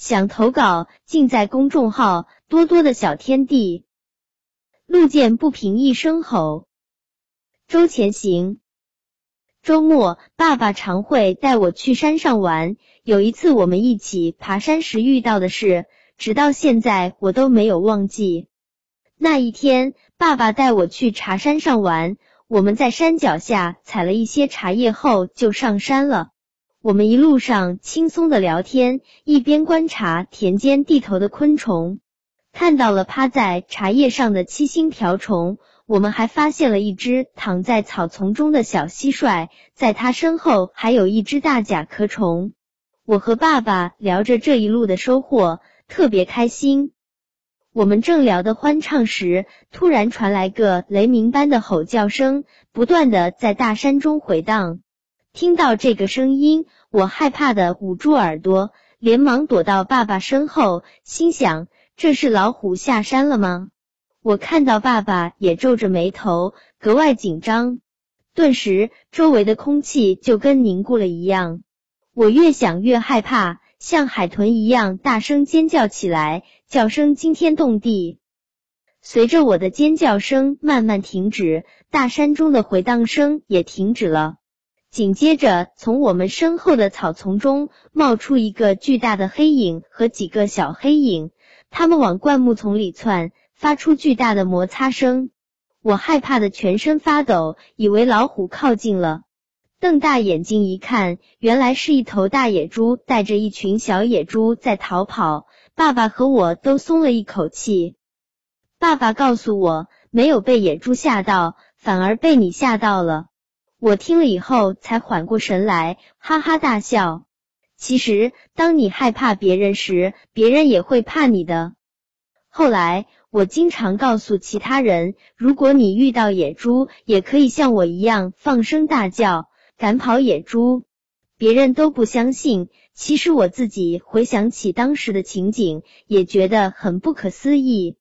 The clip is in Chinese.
想投稿，尽在公众号多多的小天地。路见不平一声吼，周前行。周末，爸爸常会带我去山上玩。有一次，我们一起爬山时遇到的事，直到现在我都没有忘记。那一天，爸爸带我去茶山上玩，我们在山脚下采了一些茶叶后就上山了。我们一路上轻松的聊天，一边观察田间地头的昆虫，看到了趴在茶叶上的七星瓢虫。我们还发现了一只躺在草丛中的小蟋蟀，在它身后还有一只大甲壳虫。我和爸爸聊着这一路的收获，特别开心。我们正聊得欢畅时，突然传来个雷鸣般的吼叫声，不断的在大山中回荡。听到这个声音，我害怕的捂住耳朵，连忙躲到爸爸身后，心想这是老虎下山了吗？我看到爸爸也皱着眉头，格外紧张。顿时，周围的空气就跟凝固了一样。我越想越害怕，像海豚一样大声尖叫起来，叫声惊天动地。随着我的尖叫声慢慢停止，大山中的回荡声也停止了。紧接着，从我们身后的草丛中冒出一个巨大的黑影和几个小黑影，他们往灌木丛里窜，发出巨大的摩擦声。我害怕的全身发抖，以为老虎靠近了。瞪大眼睛一看，原来是一头大野猪带着一群小野猪在逃跑。爸爸和我都松了一口气。爸爸告诉我，没有被野猪吓到，反而被你吓到了。我听了以后才缓过神来，哈哈大笑。其实，当你害怕别人时，别人也会怕你的。后来，我经常告诉其他人，如果你遇到野猪，也可以像我一样放声大叫，赶跑野猪。别人都不相信，其实我自己回想起当时的情景，也觉得很不可思议。